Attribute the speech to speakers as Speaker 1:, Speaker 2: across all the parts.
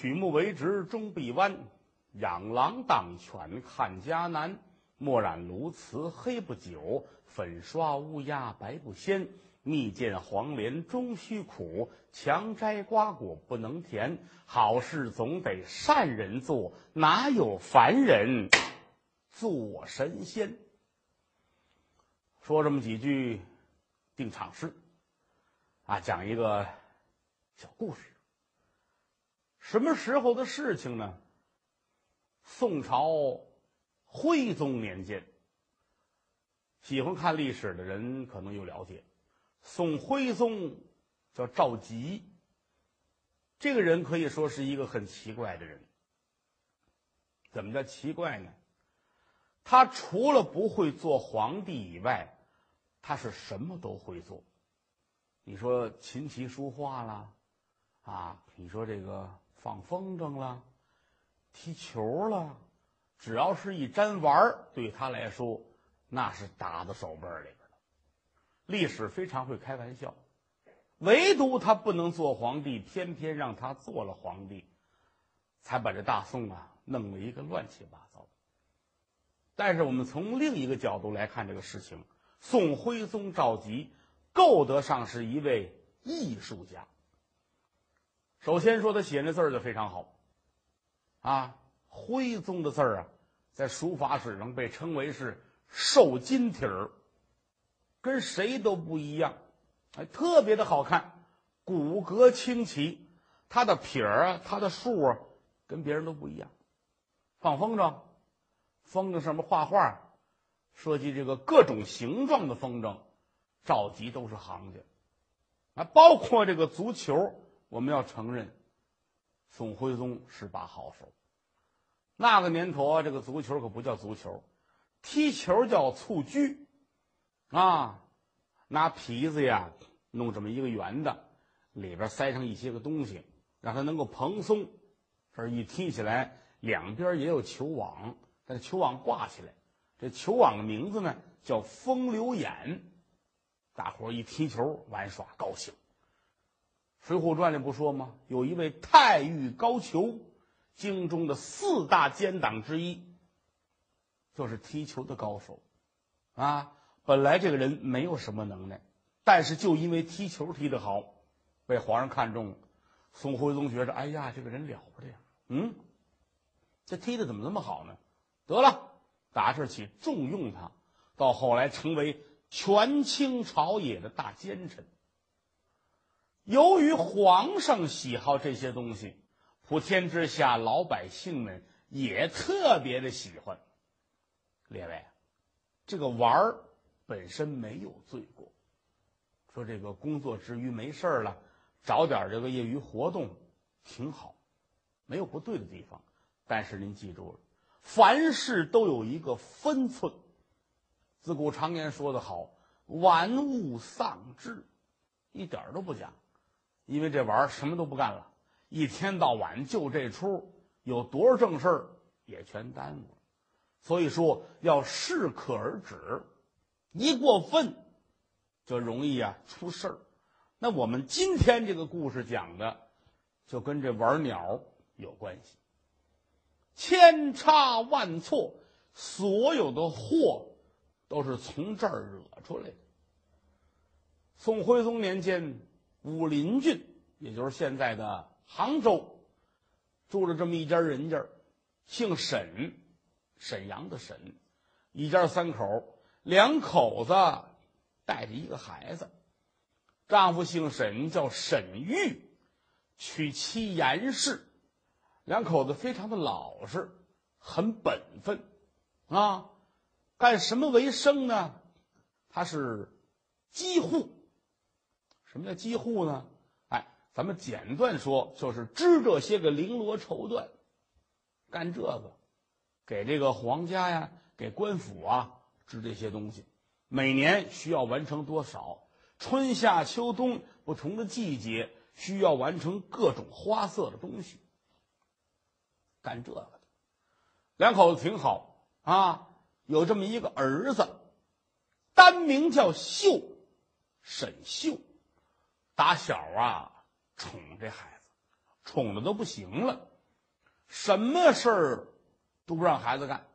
Speaker 1: 曲目为直终必弯，养狼当犬看家难。墨染炉瓷黑不久，粉刷乌鸦白不鲜。蜜饯黄连终须苦，强摘瓜果不能甜。好事总得善人做，哪有凡人做神仙？说这么几句定场诗，啊，讲一个小故事。什么时候的事情呢？宋朝徽宗年间，喜欢看历史的人可能有了解。宋徽宗叫赵佶，这个人可以说是一个很奇怪的人。怎么叫奇怪呢？他除了不会做皇帝以外，他是什么都会做。你说琴棋书画啦，啊，你说这个放风筝了，踢球了，只要是一沾玩儿，对他来说那是打到手背里边的。历史非常会开玩笑，唯独他不能做皇帝，偏偏让他做了皇帝，才把这大宋啊弄了一个乱七八糟。但是我们从另一个角度来看这个事情，宋徽宗赵佶够得上是一位艺术家。首先说他写那字儿就非常好，啊，徽宗的字儿啊，在书法史上被称为是瘦金体儿，跟谁都不一样，哎，特别的好看，骨骼清奇，他的撇儿啊，他的竖啊，跟别人都不一样，放风筝。风筝上面画画，设计这个各种形状的风筝，赵佶都是行家。啊，包括这个足球，我们要承认，宋徽宗是把好手。那个年头啊，这个足球可不叫足球，踢球叫蹴鞠，啊，拿皮子呀弄这么一个圆的，里边塞上一些个东西，让它能够蓬松，这一踢起来，两边也有球网。这球网挂起来，这球网的名字呢叫风流眼，大伙儿一踢球玩耍高兴。《水浒传》里不说吗？有一位太尉高俅，京中的四大奸党之一，就是踢球的高手，啊，本来这个人没有什么能耐，但是就因为踢球踢得好，被皇上看中了。宋徽宗觉着，哎呀，这个人了不得呀，嗯，这踢的怎么那么好呢？得了，打这起重用他，到后来成为权倾朝野的大奸臣。由于皇上喜好这些东西，普天之下老百姓们也特别的喜欢。列位，这个玩儿本身没有罪过，说这个工作之余没事儿了，找点这个业余活动挺好，没有不对的地方。但是您记住了。凡事都有一个分寸。自古常言说得好：“玩物丧志”，一点都不假。因为这玩意儿什么都不干了，一天到晚就这出，有多少正事儿也全耽误了。所以说要适可而止，一过分就容易啊出事儿。那我们今天这个故事讲的，就跟这玩鸟有关系。千差万错，所有的祸都是从这儿惹出来的。宋徽宗年间，武林郡，也就是现在的杭州，住着这么一家人家，姓沈，沈阳的沈，一家三口，两口子带着一个孩子，丈夫姓沈，叫沈玉，娶妻严氏。两口子非常的老实，很本分，啊，干什么为生呢？他是机户。什么叫机户呢？哎，咱们简短说，就是织这些个绫罗绸缎，干这个，给这个皇家呀，给官府啊织这些东西。每年需要完成多少？春夏秋冬不同的季节需要完成各种花色的东西。干这个的，两口子挺好啊，有这么一个儿子，单名叫秀，沈秀，打小啊宠这孩子，宠的都不行了，什么事儿都不让孩子干，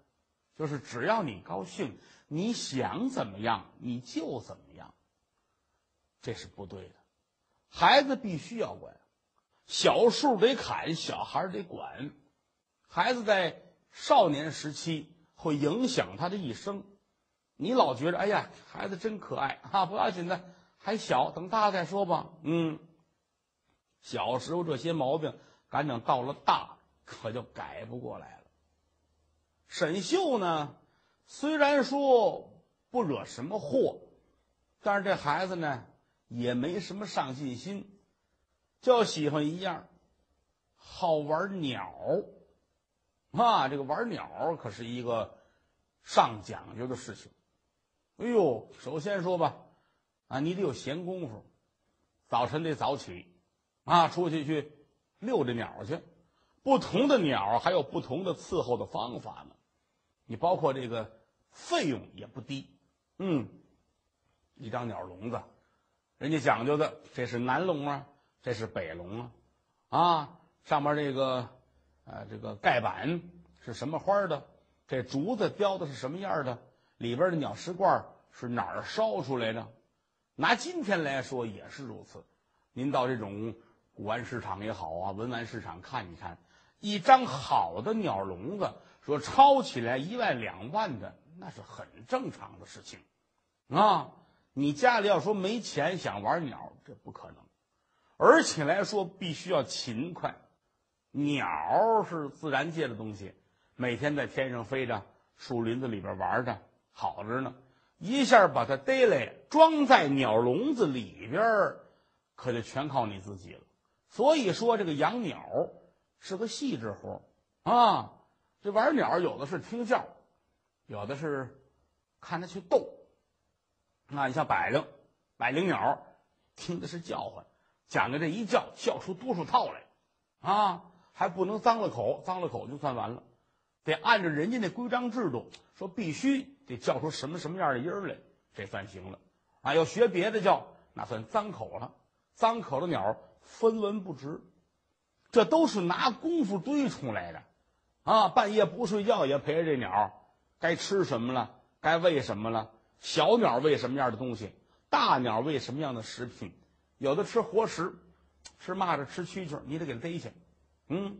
Speaker 1: 就是只要你高兴，你想怎么样你就怎么样。这是不对的，孩子必须要管，小树得砍，小孩得管。孩子在少年时期会影响他的一生，你老觉得哎呀，孩子真可爱啊，不要紧的，还小，等大再说吧。嗯，小时候这些毛病，赶等到了大，可就改不过来了。沈秀呢，虽然说不惹什么祸，但是这孩子呢。也没什么上进心，就喜欢一样，好玩鸟啊！这个玩鸟可是一个上讲究的事情。哎呦，首先说吧，啊，你得有闲工夫，早晨得早起，啊，出去去遛着鸟去。不同的鸟还有不同的伺候的方法呢。你包括这个费用也不低，嗯，一张鸟笼子。人家讲究的，这是南笼啊，这是北笼啊，啊，上面这个，呃，这个盖板是什么花的？这竹子雕的是什么样的？里边的鸟食罐是哪儿烧出来的？拿今天来说也是如此。您到这种古玩市场也好啊，文玩市场看一看，一张好的鸟笼子，说抄起来一万两万的，那是很正常的事情，啊。你家里要说没钱想玩鸟，这不可能，而且来说必须要勤快。鸟是自然界的东西，每天在天上飞着，树林子里边玩着，好着呢。一下把它逮来装在鸟笼子里边，可就全靠你自己了。所以说，这个养鸟是个细致活啊。这玩鸟有的是听叫，有的是看它去斗。那你像百灵，百灵鸟，听的是叫唤，讲究这一叫叫出多少套来，啊，还不能脏了口，脏了口就算完了，得按照人家那规章制度，说必须得叫出什么什么样的音儿来，这算行了。啊，要学别的叫，那算脏口了，脏口的鸟分文不值，这都是拿功夫堆出来的，啊，半夜不睡觉也陪着这鸟，该吃什么了，该喂什么了。小鸟喂什么样的东西，大鸟喂什么样的食品？有的吃活食，吃蚂蚱、吃蛐蛐，你得给它逮去。嗯，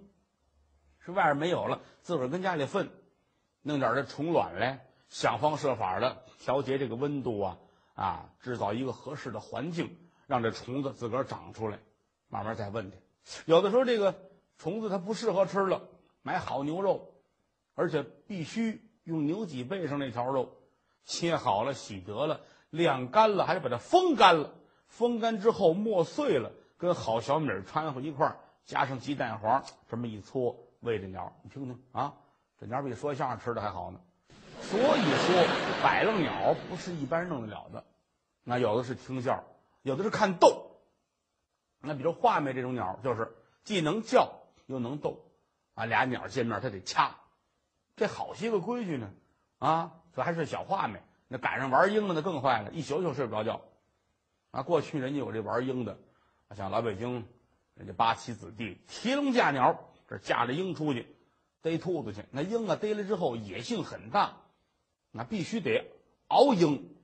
Speaker 1: 是外边没有了，自个儿跟家里粪，弄点这虫卵来，想方设法的调节这个温度啊啊，制造一个合适的环境，让这虫子自个儿长出来，慢慢再问去。有的时候这个虫子它不适合吃了，买好牛肉，而且必须用牛脊背上那条肉。切好了，洗得了，晾干了，还得把它风干了。风干之后磨碎了，跟好小米掺和一块儿，加上鸡蛋黄，这么一搓，喂这鸟。你听听啊，这鸟比说相声吃的还好呢。所以说，百灵鸟不是一般人弄得了的。那有的是听叫，有的是看斗。那比如画眉这种鸟，就是既能叫又能斗，啊，俩鸟见面它得掐，这好些个规矩呢，啊。这还是小画眉，那赶上玩鹰的那更坏了，一宿宿睡不着觉。啊，过去人家有这玩鹰的，像老北京，人家八旗子弟提笼架鸟，这架着鹰出去逮兔子去。那鹰啊逮了之后野性很大，那必须得熬鹰。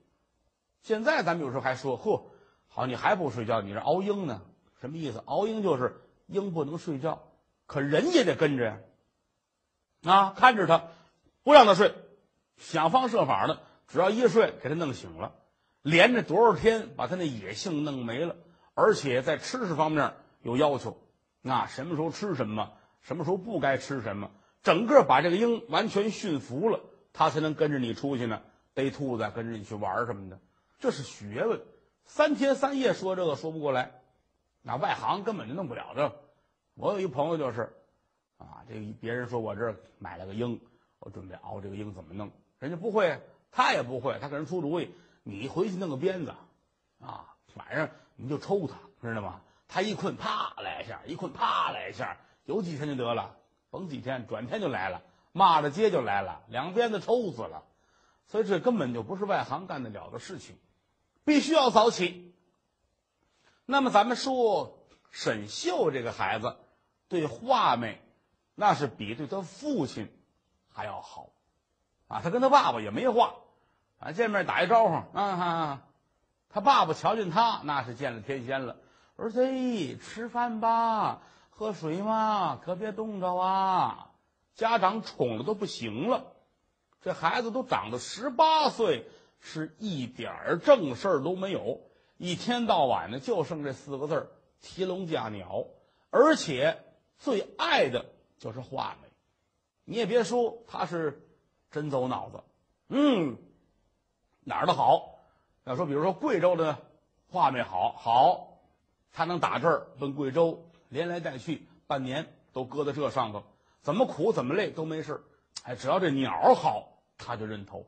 Speaker 1: 现在咱们有时候还说，嚯，好你还不睡觉，你这熬鹰呢？什么意思？熬鹰就是鹰不能睡觉，可人也得跟着呀，啊，看着它，不让它睡。想方设法的，只要一睡，给他弄醒了，连着多少天，把他那野性弄没了，而且在吃食方面有要求，那什么时候吃什么，什么时候不该吃什么，整个把这个鹰完全驯服了，他才能跟着你出去呢，逮兔子，跟着你去玩什么的，这是学问。三天三夜说这个说不过来，那外行根本就弄不了这。我有一朋友就是，啊，这个别人说我这买了个鹰，我准备熬这个鹰怎么弄。人家不会，他也不会，他给人出主意。你回去弄个鞭子，啊，晚上你就抽他，知道吗？他一困，啪来一下；一困，啪来一下。有几天就得了，甭几天，转天就来了，骂着街就来了，两鞭子抽死了。所以这根本就不是外行干得了的事情，必须要早起。那么咱们说沈秀这个孩子，对画眉那是比对他父亲还要好啊。他跟他爸爸也没话啊，见面打一招呼啊，他爸爸瞧见他那是见了天仙了。儿子，吃饭吧，喝水嘛，可别冻着啊！家长宠的都不行了，这孩子都长到十八岁，是一点儿正事儿都没有，一天到晚的就剩这四个字儿：提笼架鸟。而且最爱的就是画眉，你也别说他是真走脑子，嗯，哪儿的好？要说比如说贵州的画眉好，好。他能打这儿奔贵州，连来带去半年都搁在这上头，怎么苦怎么累都没事哎，只要这鸟好，他就认头，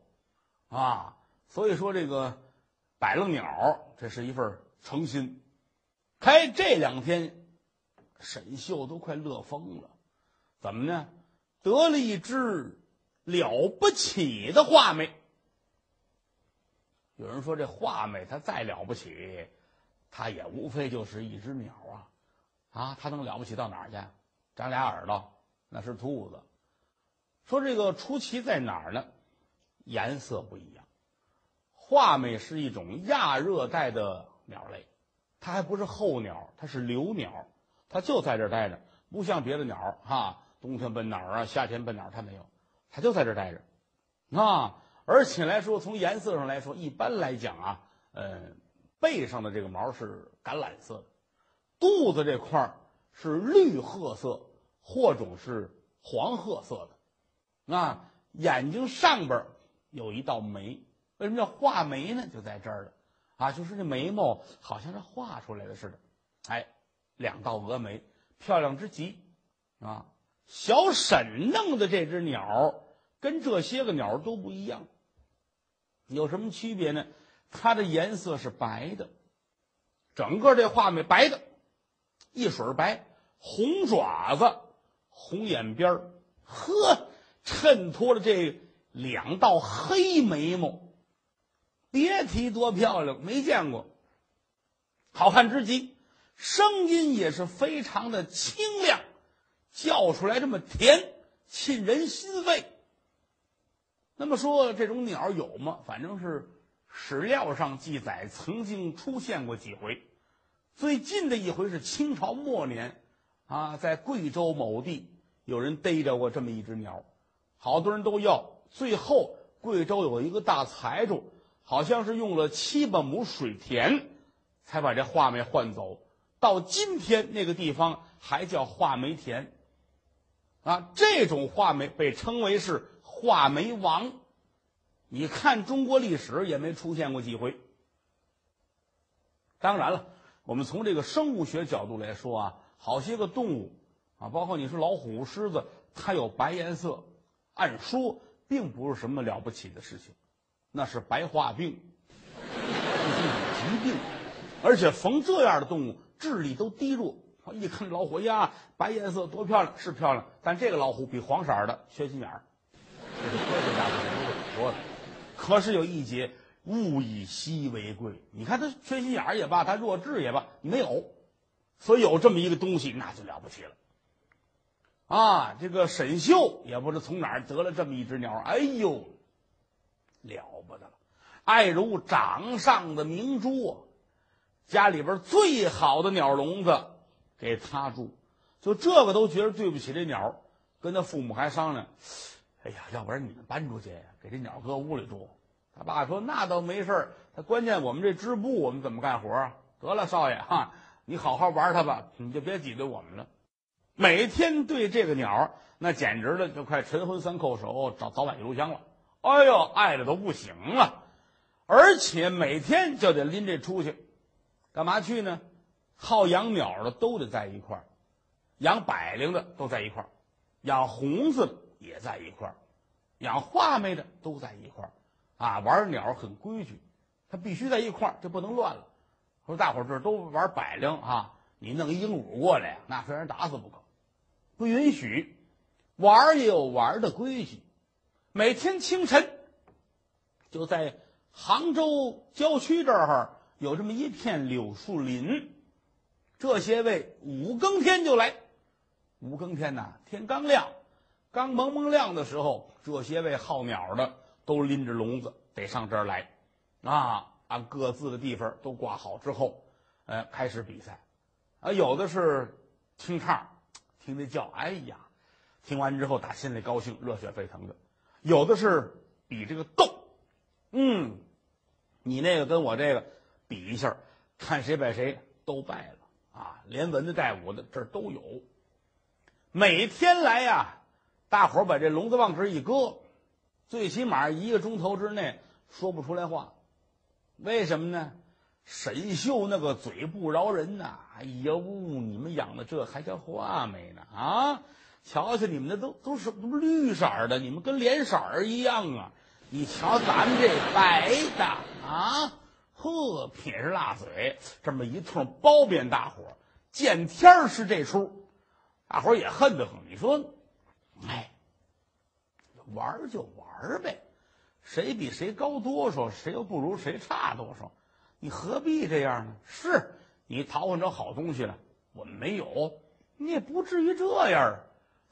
Speaker 1: 啊，所以说这个摆了鸟，这是一份诚心。开这两天，沈秀都快乐疯了，怎么呢？得了一只了不起的画眉。有人说这画眉它再了不起。它也无非就是一只鸟啊，啊，它能了不起到哪儿去？长俩耳朵，那是兔子。说这个出奇在哪儿呢？颜色不一样。画眉是一种亚热带的鸟类，它还不是候鸟，它是留鸟，它就在这儿待着，不像别的鸟哈，冬天奔哪儿啊，夏天奔哪儿，它没有，它就在这儿待着。啊，而且来说，从颜色上来说，一般来讲啊，嗯。背上的这个毛是橄榄色的，肚子这块儿是绿褐色或者是黄褐色的，啊，眼睛上边有一道眉，为什么叫画眉呢？就在这儿了，啊，就是这眉毛好像是画出来的似的，哎，两道峨眉漂亮之极，啊，小沈弄的这只鸟跟这些个鸟都不一样，有什么区别呢？它的颜色是白的，整个这画眉白的，一水白，红爪子，红眼边儿，呵，衬托着这两道黑眉毛，别提多漂亮，没见过，好看之极，声音也是非常的清亮，叫出来这么甜，沁人心肺。那么说这种鸟有吗？反正是。史料上记载，曾经出现过几回。最近的一回是清朝末年，啊，在贵州某地有人逮着过这么一只鸟，好多人都要。最后贵州有一个大财主，好像是用了七八亩水田，才把这画眉换走。到今天那个地方还叫画眉田，啊，这种画眉被称为是画眉王。你看中国历史也没出现过几回。当然了，我们从这个生物学角度来说啊，好些个动物啊，包括你说老虎、狮子，它有白颜色，按说并不是什么了不起的事情，那是白化病，这是疾病，而且逢这样的动物智力都低弱。一看老虎呀，白颜色多漂亮，是漂亮，但这个老虎比黄色的缺心眼儿，这是科学家都说的。可是有一节，物以稀为贵。你看它缺心眼儿也罢，它弱智也罢，没有，所以有这么一个东西，那就了不起了。啊，这个沈秀也不知从哪儿得了这么一只鸟，哎呦，了不得了，爱如掌上的明珠啊，家里边最好的鸟笼子给他住，就这个都觉得对不起这鸟，跟他父母还商量。哎呀，要不然你们搬出去，给这鸟搁屋里住。他爸说：“那倒没事，他关键我们这织布，我们怎么干活啊？得了，少爷哈，你好好玩它吧，你就别挤兑我们了。每天对这个鸟，那简直了，就快晨昏三叩首，早早晚一炷香了。哎呦，爱的都不行了，而且每天就得拎这出去，干嘛去呢？好养鸟的都得在一块儿，养百灵的都在一块儿，养红子的。”也在一块儿，养画眉的都在一块儿，啊，玩鸟很规矩，他必须在一块儿，这不能乱了。说大伙儿这都玩百灵啊，你弄鹦鹉过来，那非让人打死不可，不允许。玩也有玩的规矩，每天清晨就在杭州郊区这儿有这么一片柳树林，这些位五更天就来，五更天呐，天刚亮，刚蒙蒙亮的时候，这些位好鸟的都拎着笼子得上这儿来，啊，按各自的地方都挂好之后，呃，开始比赛，啊，有的是听唱，听那叫，哎呀，听完之后打心里高兴，热血沸腾的；有的是比这个斗，嗯，你那个跟我这个比一下，看谁把谁都败了啊！连文的带武的这儿都有。每天来呀，大伙把这笼子往这一搁，最起码一个钟头之内说不出来话。为什么呢？沈秀那个嘴不饶人呐！哎呦，你们养的这还叫话没呢？啊，瞧瞧你们那都都是绿色的，你们跟脸色儿一样啊！你瞧咱们这白的啊，呵，撇着辣嘴，这么一通包贬大伙儿，见天儿是这出。大伙儿也恨得很。你说，哎，玩就玩呗，谁比谁高多少，谁又不如谁差多少，你何必这样呢？是你淘换着好东西了，我们没有，你也不至于这样啊。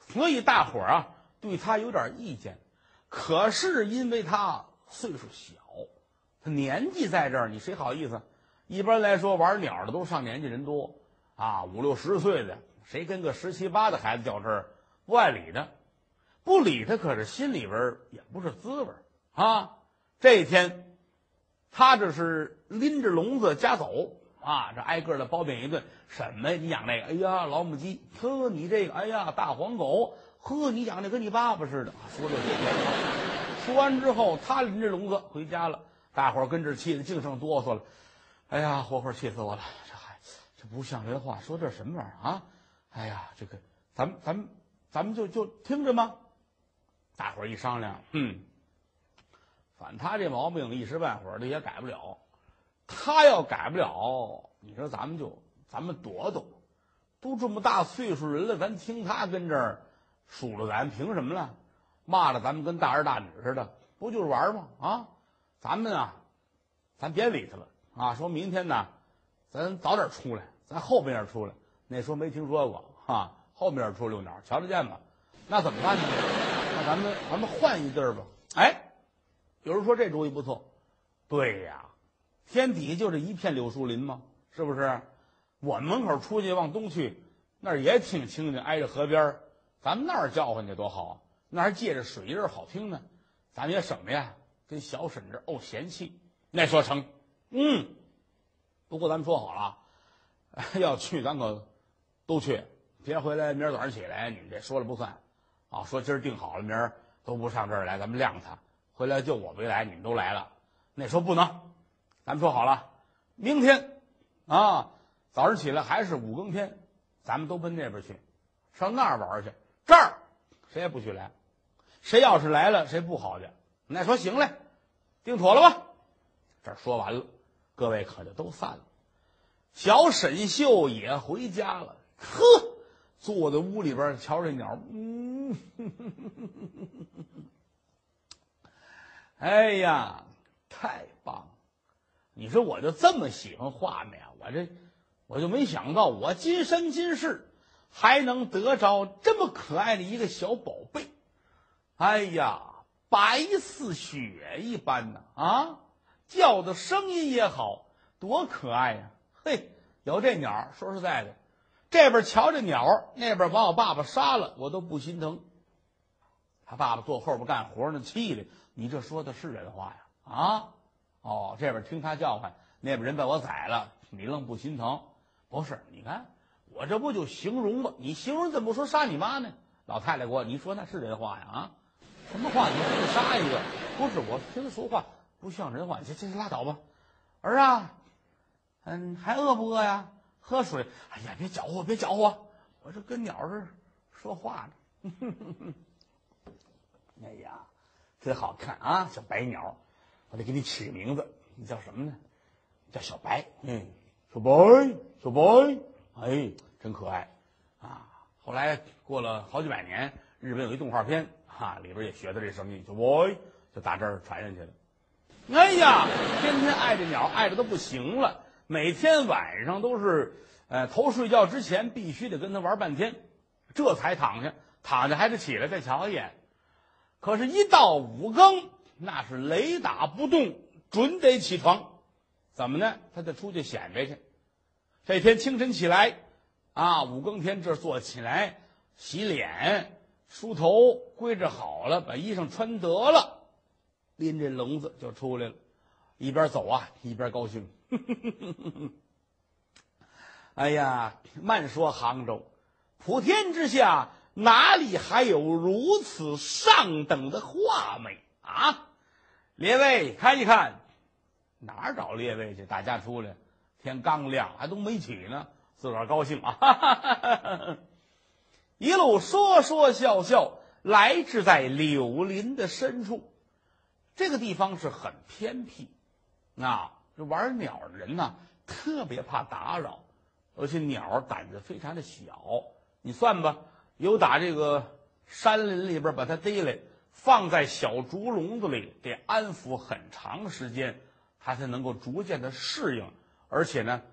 Speaker 1: 所以大伙儿啊，对他有点意见。可是因为他岁数小，他年纪在这儿，你谁好意思？一般来说，玩鸟的都上年纪人多啊，五六十岁的。谁跟个十七八的孩子较真儿，不爱理他，不理他，可是心里边也不是滋味啊。这一天，他这是拎着笼子家走啊，这挨个的褒贬一顿。什么呀？你养那个？哎呀，老母鸡！呵，你这个？哎呀，大黄狗！呵，你养的跟你爸爸似的。说这些，说完之后，他拎着笼子回家了。大伙儿跟这气的净剩哆嗦了。哎呀，活活气死我了！这还这不像人话，说这什么玩意儿啊？哎呀，这个，咱们咱们咱们就就听着吗？大伙儿一商量，嗯，反他这毛病一时半会儿的也改不了。他要改不了，你说咱们就咱们躲躲。都这么大岁数人了，咱听他跟这儿数落咱，凭什么呢？骂了咱们跟大儿大女似的，不就是玩吗？啊，咱们啊，咱别理他了啊！说明天呢，咱早点出来，咱后边出来。那时候没听说过哈，后面出溜鸟，瞧得见吗？那怎么办呢？那咱们咱们换一地儿吧。哎，有人说这主意不错。对呀，天底下就这一片柳树林吗？是不是？我们门口出去往东去，那儿也挺清静，挨着河边儿，咱们那儿叫唤去多好啊！那儿借着水音好听呢，咱们也省得呀跟小婶这怄嫌弃。那说成，嗯。不过咱们说好了，要去咱可。都去，别回来。明儿早上起来，你们这说了不算，啊，说今儿定好了，明儿都不上这儿来，咱们晾他。回来就我没来，你们都来了。那说不能，咱们说好了，明天，啊，早上起来还是五更天，咱们都奔那边去，上那儿玩去。这儿谁也不许来，谁要是来了，谁不好去。那说行嘞，定妥了吧？这说完了，各位可就都散了。小沈秀也回家了。呵，坐在屋里边瞧这鸟，嗯，哎呀，太棒了！你说我就这么喜欢画面，我这我就没想到，我今生今世还能得着这么可爱的一个小宝贝。哎呀，白似雪一般呢啊，叫的声音也好，多可爱呀！嘿，有这鸟，说实在的。这边瞧着鸟，那边把我爸爸杀了，我都不心疼。他爸爸坐后边干活呢，气的，你这说的是人话呀？啊，哦，这边听他叫唤，那边人把我宰了，你愣不心疼？不是，你看我这不就形容吗？你形容怎么不说杀你妈呢？老太太给我，你说那是人话呀？啊，什么话？你非杀一个？不是，我听他说话不像人话，这这拉倒吧。儿啊，嗯，还饿不饿呀？喝水，哎呀，别搅和，别搅和，我这跟鸟儿说话呢。哼哼哼哎呀，真好看啊，小白鸟，我得给你起个名字，你叫什么呢？叫小白，嗯，小白，小白，哎，真可爱啊！后来过了好几百年，日本有一动画片，哈，里边也学的这声音，小白，就打这儿传下去了。哎呀，天天爱这鸟，爱的都不行了。每天晚上都是，呃，头睡觉之前必须得跟他玩半天，这才躺下，躺下还得起来再瞧一眼。可是，一到五更，那是雷打不动，准得起床。怎么呢？他得出去显摆去。这天清晨起来，啊，五更天这坐起来，洗脸、梳头，归置好了，把衣裳穿得了，拎着笼子就出来了。一边走啊，一边高兴。哎呀，慢说杭州，普天之下哪里还有如此上等的画眉啊？列位看一看，哪儿找列位去？大家出来，天刚亮，还都没起呢，自个儿高兴啊！哈哈哈哈一路说说笑笑，来至在柳林的深处，这个地方是很偏僻，啊，这玩鸟的人呢，特别怕打扰。而且鸟胆子非常的小，你算吧，有打这个山林里边把它逮来，放在小竹笼子里，得安抚很长时间，它才能够逐渐的适应。而且呢，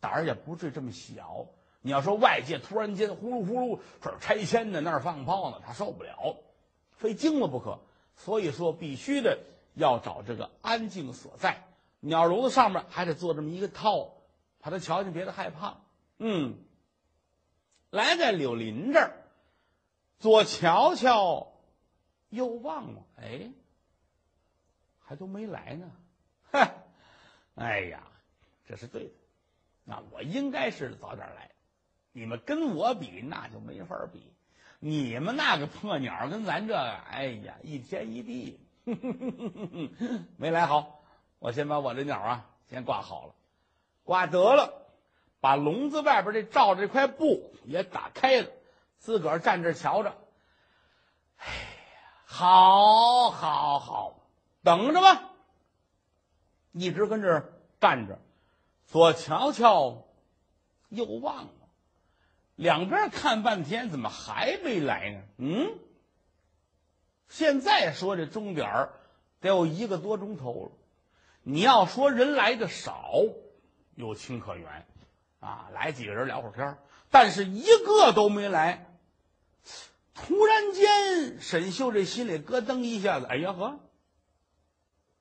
Speaker 1: 胆儿也不至于这么小。你要说外界突然间呼噜呼噜这儿拆迁呢，那儿放炮呢，它受不了，非惊了不可。所以说，必须的要找这个安静所在。鸟笼子上面还得做这么一个套，怕它瞧见别的害怕。嗯，来在柳林这儿，左瞧瞧，又望望，哎，还都没来呢。哼，哎呀，这是对的。那我应该是早点来。你们跟我比，那就没法比。你们那个破鸟跟咱这个，哎呀，一天一地。没来好，我先把我这鸟啊先挂好了，挂得了。把笼子外边这罩这块布也打开了，自个儿站这瞧着。哎，好，好，好，等着吧。一直跟这儿站着，左瞧瞧，右望望，两边看半天，怎么还没来呢？嗯，现在说这钟点儿得有一个多钟头了。你要说人来的少，有情可原。啊，来几个人聊会儿天但是一个都没来。突然间，沈秀这心里咯噔一下子，哎呀呵，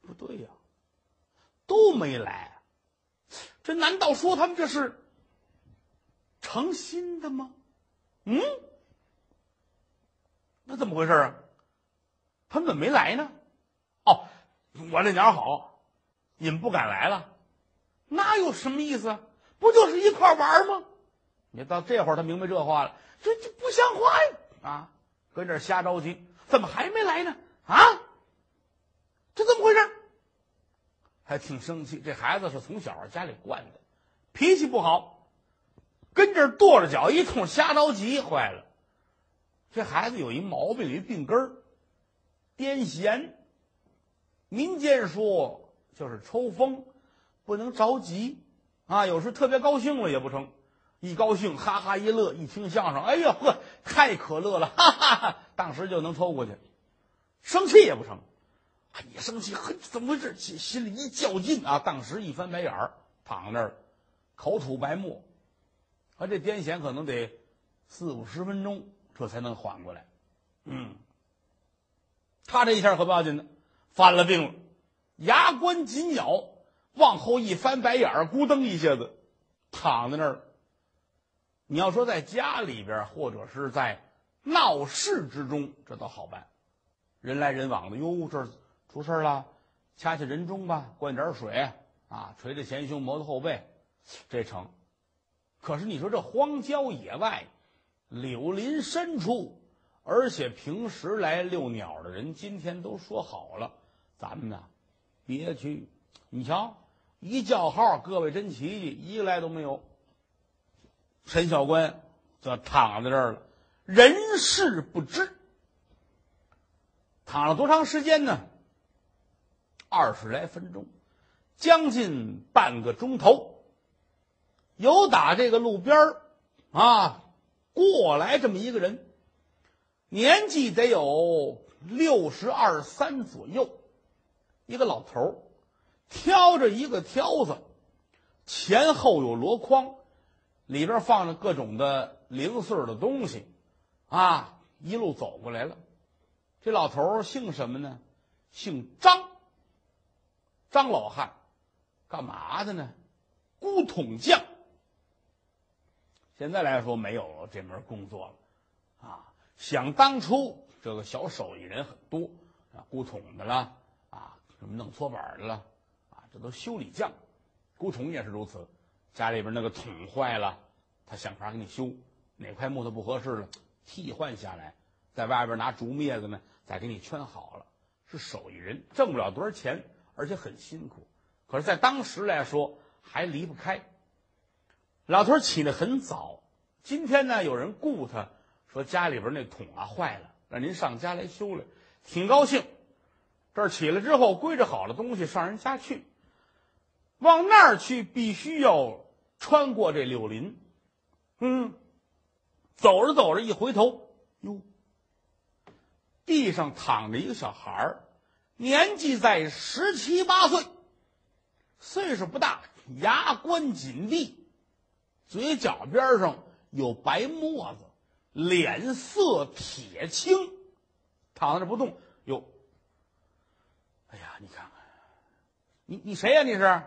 Speaker 1: 不对呀，都没来，这难道说他们这是成心的吗？嗯，那怎么回事啊？他们怎么没来呢？哦，我这鸟好，你们不敢来了，那有什么意思？不就是一块玩吗？你到这会儿，他明白这话了，这这不像话呀！啊，跟这瞎着急，怎么还没来呢？啊，这怎么回事？还挺生气。这孩子是从小家里惯的，脾气不好，跟这跺着脚一通瞎着急，坏了。这孩子有一毛病，有一病根儿，癫痫。民间说就是抽风，不能着急。啊，有时特别高兴了也不成，一高兴哈哈一乐，一听相声，哎呦呵，太可乐了，哈哈哈，当时就能抽过去。生气也不成，一生气，呵，怎么回事？心心里一较劲啊，当时一翻白眼儿，躺那儿，口吐白沫，啊这癫痫可能得四五十分钟，这才能缓过来。嗯，他这一下可不要紧的，犯了病了，牙关紧咬。往后一翻白眼儿，咕噔一下子躺在那儿。你要说在家里边，或者是在闹市之中，这倒好办，人来人往的。哟，这出事了，掐掐人中吧，灌点水啊，捶捶前胸，磨磨后背，这成。可是你说这荒郊野外，柳林深处，而且平时来遛鸟的人，今天都说好了，咱们呢，别去。你瞧。一叫号，各位真奇迹，一个来都没有。陈小官则躺在这儿了，人事不知。躺了多长时间呢？二十来分钟，将近半个钟头。有打这个路边啊过来这么一个人，年纪得有六十二三左右，一个老头儿。挑着一个挑子，前后有箩筐，里边放着各种的零碎的东西，啊，一路走过来了。这老头姓什么呢？姓张。张老汉，干嘛的呢？古桶匠。现在来说没有这门工作了，啊，想当初这个小手艺人很多啊，古桶的了，啊，什么弄搓板的了，啊，这都修理匠。古桶也是如此，家里边那个桶坏了，他想法给你修，哪块木头不合适了，替换下来，在外边拿竹篾子呢，再给你圈好了，是手艺人，挣不了多少钱。而且很辛苦，可是，在当时来说还离不开。老头起得很早，今天呢，有人雇他，说家里边那桶啊坏了，让您上家来修来，挺高兴。这儿起来之后，归置好了东西，上人家去。往那儿去，必须要穿过这柳林。嗯，走着走着，一回头，哟，地上躺着一个小孩儿。年纪在十七八岁，岁数不大，牙关紧闭，嘴角边上有白沫子，脸色铁青，躺在那不动。哟，哎呀，你看看，你你谁呀？你是？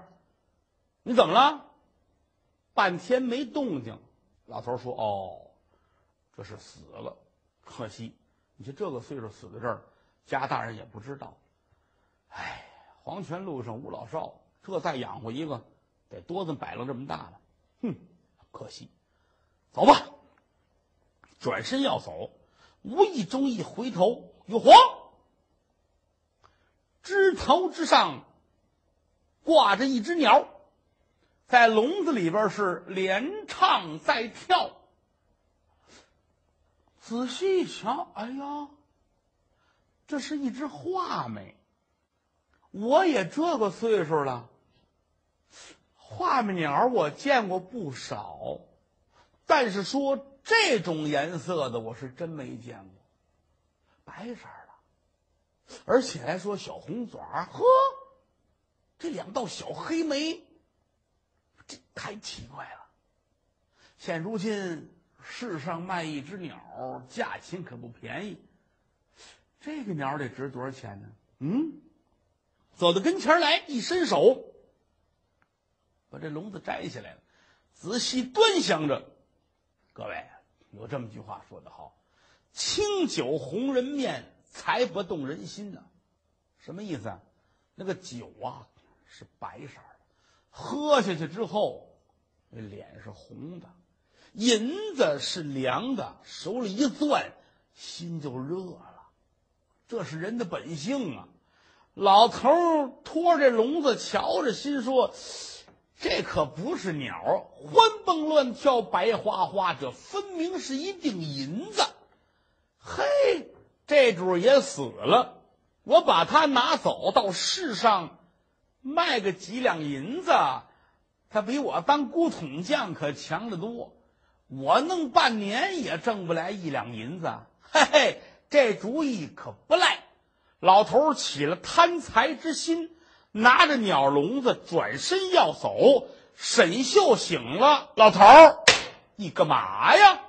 Speaker 1: 你怎么了？半天没动静。老头说：“哦，这是死了，可惜。你说这个岁数死在这儿，家大人也不知道。”哎，黄泉路上无老少，这再养活一个，得多子摆了这么大了。哼，可惜。走吧。转身要走，无意中一回头，哟嚯！枝头之上挂着一只鸟，在笼子里边是连唱带跳。仔细一瞧，哎呀，这是一只画眉。我也这个岁数了，画眉鸟我见过不少，但是说这种颜色的我是真没见过，白色的，而且还说小红嘴儿，呵，这两道小黑眉，这太奇怪了。现如今世上卖一只鸟，价钱可不便宜，这个鸟得值多少钱呢？嗯？走到跟前来，一伸手，把这笼子摘下来了，仔细端详着。各位，有这么句话说得好：“清酒红人面，才不动人心呢。”什么意思啊？那个酒啊是白色的，喝下去之后，那脸是红的；银子是凉的，手里一攥，心就热了。这是人的本性啊。老头儿拖着笼子瞧着，心说：“这可不是鸟，欢蹦乱跳，白花花，这分明是一锭银子。”嘿，这主也死了，我把它拿走到世上卖个几两银子，他比我当古桶匠可强得多。我弄半年也挣不来一两银子。嘿嘿，这主意可不赖。老头起了贪财之心，拿着鸟笼子转身要走。沈秀醒了，老头儿，你干嘛呀？